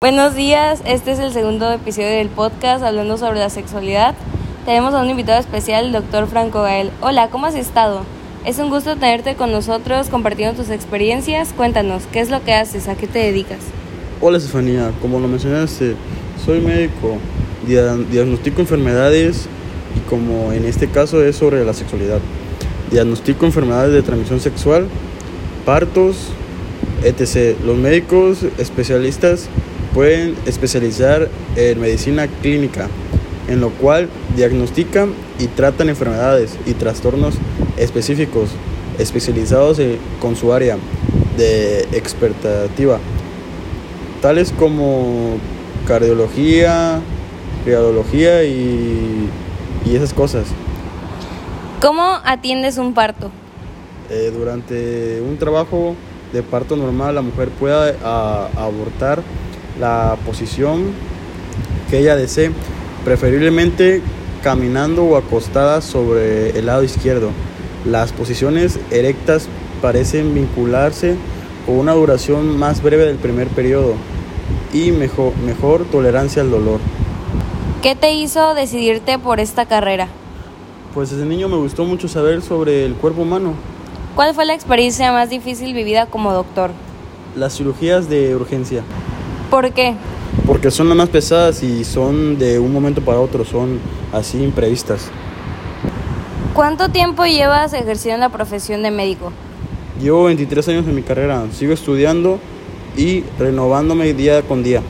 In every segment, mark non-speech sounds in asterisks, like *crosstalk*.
Buenos días, este es el segundo episodio del podcast hablando sobre la sexualidad. Tenemos a un invitado especial, el doctor Franco Gael. Hola, ¿cómo has estado? Es un gusto tenerte con nosotros compartiendo tus experiencias. Cuéntanos, ¿qué es lo que haces? ¿A qué te dedicas? Hola Estefanía, como lo mencionaste, soy médico, dia- diagnostico enfermedades y como en este caso es sobre la sexualidad. Diagnostico enfermedades de transmisión sexual, partos, etc. Los médicos especialistas pueden especializar en medicina clínica, en lo cual diagnostican y tratan enfermedades y trastornos específicos, especializados en- con su área de expertativa, tales como cardiología, criadología y, y esas cosas. ¿Cómo atiendes un parto? Eh, durante un trabajo de parto normal, la mujer puede a- abortar la posición que ella desee, preferiblemente caminando o acostada sobre el lado izquierdo. Las posiciones erectas parecen vincularse con una duración más breve del primer periodo y mejor, mejor tolerancia al dolor. ¿Qué te hizo decidirte por esta carrera? Pues desde niño me gustó mucho saber sobre el cuerpo humano. ¿Cuál fue la experiencia más difícil vivida como doctor? Las cirugías de urgencia. ¿Por qué? Porque son las más pesadas y son de un momento para otro, son así imprevistas. ¿Cuánto tiempo llevas ejerciendo la profesión de médico? Llevo 23 años en mi carrera, sigo estudiando y renovándome día con día.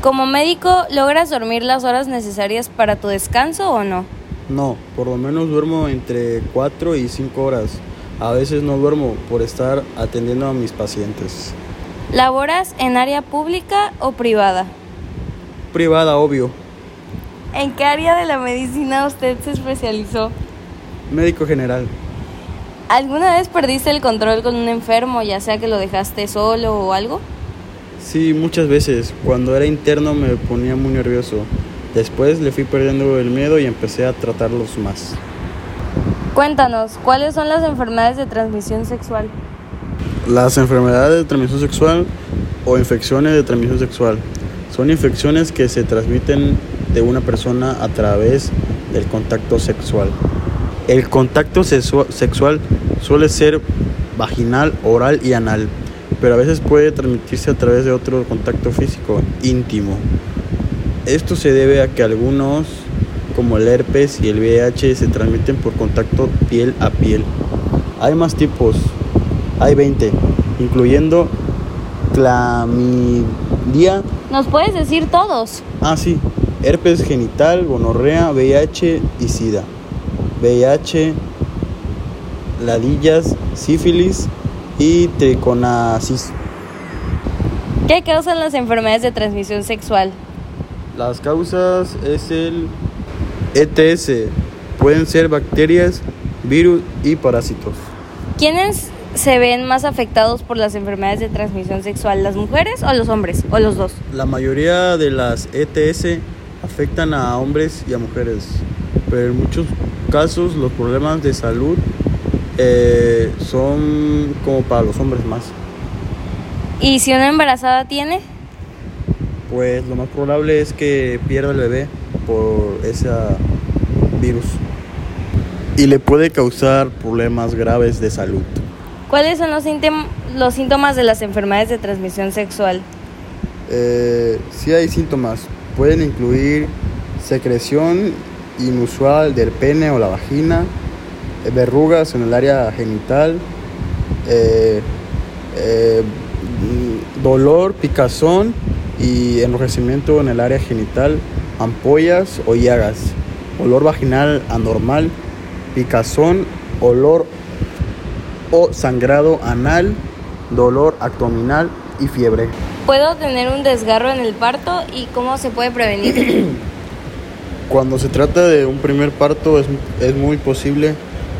Como médico, ¿logras dormir las horas necesarias para tu descanso o no? No, por lo menos duermo entre 4 y 5 horas. A veces no duermo por estar atendiendo a mis pacientes. ¿Laboras en área pública o privada? Privada, obvio. ¿En qué área de la medicina usted se especializó? Médico general. ¿Alguna vez perdiste el control con un enfermo, ya sea que lo dejaste solo o algo? Sí, muchas veces. Cuando era interno me ponía muy nervioso. Después le fui perdiendo el miedo y empecé a tratarlos más. Cuéntanos, ¿cuáles son las enfermedades de transmisión sexual? Las enfermedades de transmisión sexual o infecciones de transmisión sexual son infecciones que se transmiten de una persona a través del contacto sexual. El contacto sexua- sexual suele ser vaginal, oral y anal, pero a veces puede transmitirse a través de otro contacto físico íntimo. Esto se debe a que algunos, como el herpes y el VIH, se transmiten por contacto piel a piel. Hay más tipos, hay 20, incluyendo clamidia, ¿Nos puedes decir todos? ah sí, herpes genital, gonorrea, VIH y SIDA. VIH, ladillas, sífilis y triconasis. ¿Qué causan las enfermedades de transmisión sexual? Las causas es el ETS, pueden ser bacterias, virus y parásitos. ¿Quiénes se ven más afectados por las enfermedades de transmisión sexual, las mujeres o los hombres? ¿O los dos? La mayoría de las ETS afectan a hombres y a mujeres, pero en muchos casos los problemas de salud eh, son como para los hombres más. ¿Y si una embarazada tiene? Pues lo más probable es que pierda el bebé por ese virus y le puede causar problemas graves de salud. ¿Cuáles son los, los síntomas de las enfermedades de transmisión sexual? Eh, sí hay síntomas, pueden incluir secreción inusual del pene o la vagina, eh, verrugas en el área genital, eh, eh, dolor, picazón y enrojecimiento en el área genital, ampollas o llagas, olor vaginal anormal, picazón, olor o sangrado anal, dolor abdominal y fiebre. ¿Puedo tener un desgarro en el parto y cómo se puede prevenir? *clears throat* Cuando se trata de un primer parto es, es muy posible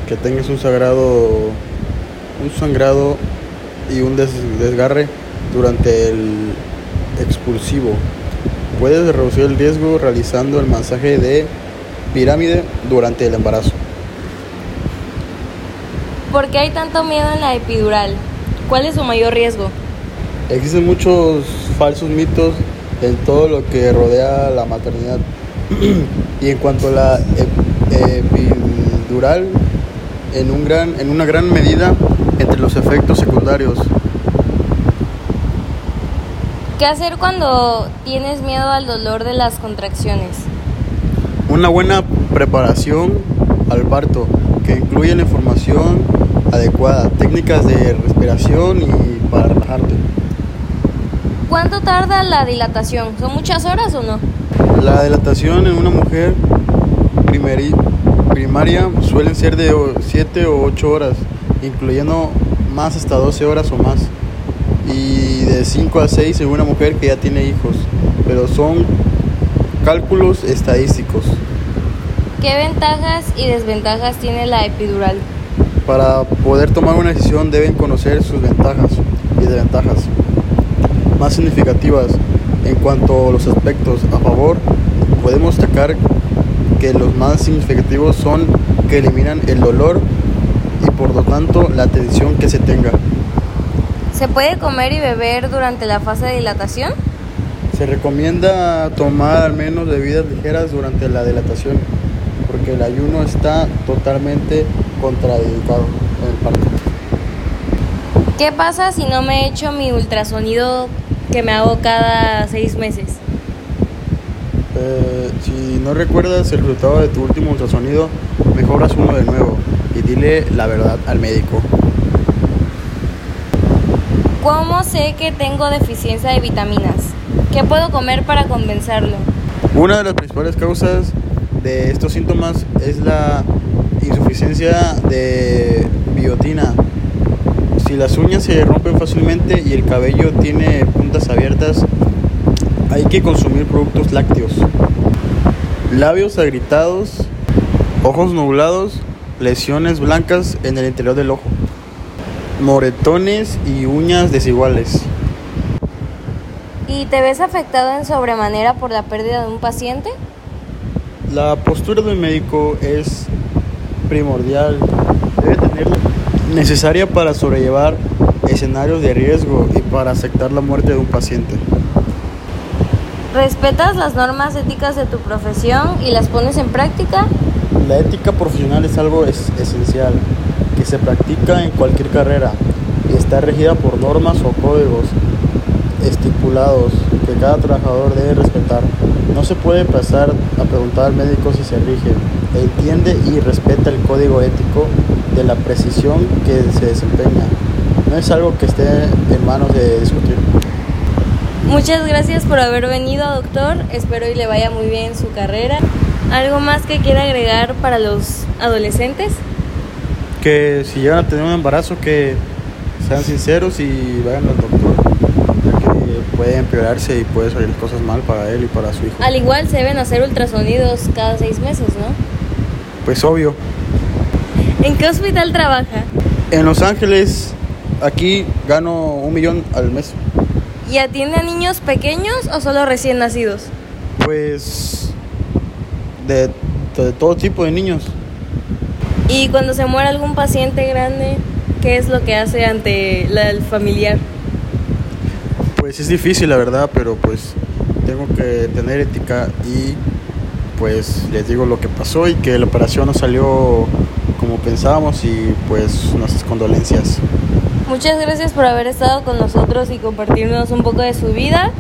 que tengas un sangrado, un sangrado y un des- desgarre durante el expulsivo. Puedes reducir el riesgo realizando el masaje de pirámide durante el embarazo. ¿Por qué hay tanto miedo en la epidural? ¿Cuál es su mayor riesgo? Existen muchos falsos mitos en todo lo que rodea la maternidad. *clears throat* y en cuanto a la epidural, en, un gran, en una gran medida entre los efectos secundarios. ¿Qué hacer cuando tienes miedo al dolor de las contracciones? Una buena preparación al parto que incluye la información adecuada, técnicas de respiración y para relajarte. ¿Cuánto tarda la dilatación? ¿Son muchas horas o no? La dilatación en una mujer primaria suelen ser de 7 o 8 horas, incluyendo más hasta 12 horas o más. Y de 5 a 6 en una mujer que ya tiene hijos, pero son cálculos estadísticos. ¿Qué ventajas y desventajas tiene la epidural? Para poder tomar una decisión deben conocer sus ventajas y desventajas más significativas en cuanto a los aspectos a favor. Podemos destacar que los más significativos son que eliminan el dolor y por lo tanto la tensión que se tenga. ¿Se puede comer y beber durante la fase de dilatación? Se recomienda tomar al menos bebidas ligeras durante la dilatación porque el ayuno está totalmente contraindicado en el parto. ¿Qué pasa si no me he hecho mi ultrasonido que me hago cada seis meses? Eh, si no recuerdas el resultado de tu último ultrasonido, mejoras uno de nuevo y dile la verdad al médico. ¿Cómo sé que tengo deficiencia de vitaminas? ¿Qué puedo comer para compensarlo? Una de las principales causas de estos síntomas es la insuficiencia de biotina. Si las uñas se rompen fácilmente y el cabello tiene puntas abiertas, hay que consumir productos lácteos. Labios agritados, ojos nublados, lesiones blancas en el interior del ojo, moretones y uñas desiguales. ¿Y te ves afectado en sobremanera por la pérdida de un paciente? La postura del médico es primordial, debe tener necesaria para sobrellevar escenarios de riesgo y para aceptar la muerte de un paciente. ¿Respetas las normas éticas de tu profesión y las pones en práctica? La ética profesional es algo es esencial, que se practica en cualquier carrera y está regida por normas o códigos estipulados que cada trabajador debe respetar. No se puede pasar a preguntar al médico si se rige, entiende y respeta el código ético de la precisión que se desempeña. No es algo que esté en manos de discutir. Muchas gracias por haber venido, doctor. Espero y le vaya muy bien su carrera. ¿Algo más que quiera agregar para los adolescentes? Que si llegan a tener un embarazo, que sean sinceros y vayan al doctor, puede empeorarse y puede salir cosas mal para él y para su hijo. Al igual se deben hacer ultrasonidos cada seis meses, ¿no? Pues obvio. ¿En qué hospital trabaja? En Los Ángeles, aquí gano un millón al mes. ¿Y atiende a niños pequeños o solo recién nacidos? Pues de, de todo tipo de niños. ¿Y cuando se muere algún paciente grande, qué es lo que hace ante la, el familiar? Pues es difícil la verdad, pero pues tengo que tener ética y pues les digo lo que pasó y que la operación no salió como pensábamos y pues nuestras condolencias. Muchas gracias por haber estado con nosotros y compartirnos un poco de su vida.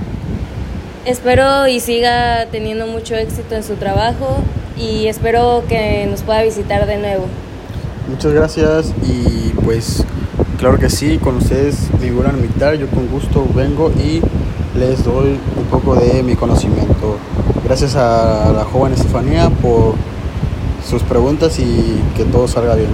Espero y siga teniendo mucho éxito en su trabajo y espero que nos pueda visitar de nuevo. Muchas gracias y pues claro que sí, con ustedes me vuelvan a invitar, yo con gusto vengo y les doy un poco de mi conocimiento. Gracias a la joven Estefanía por sus preguntas y que todo salga bien.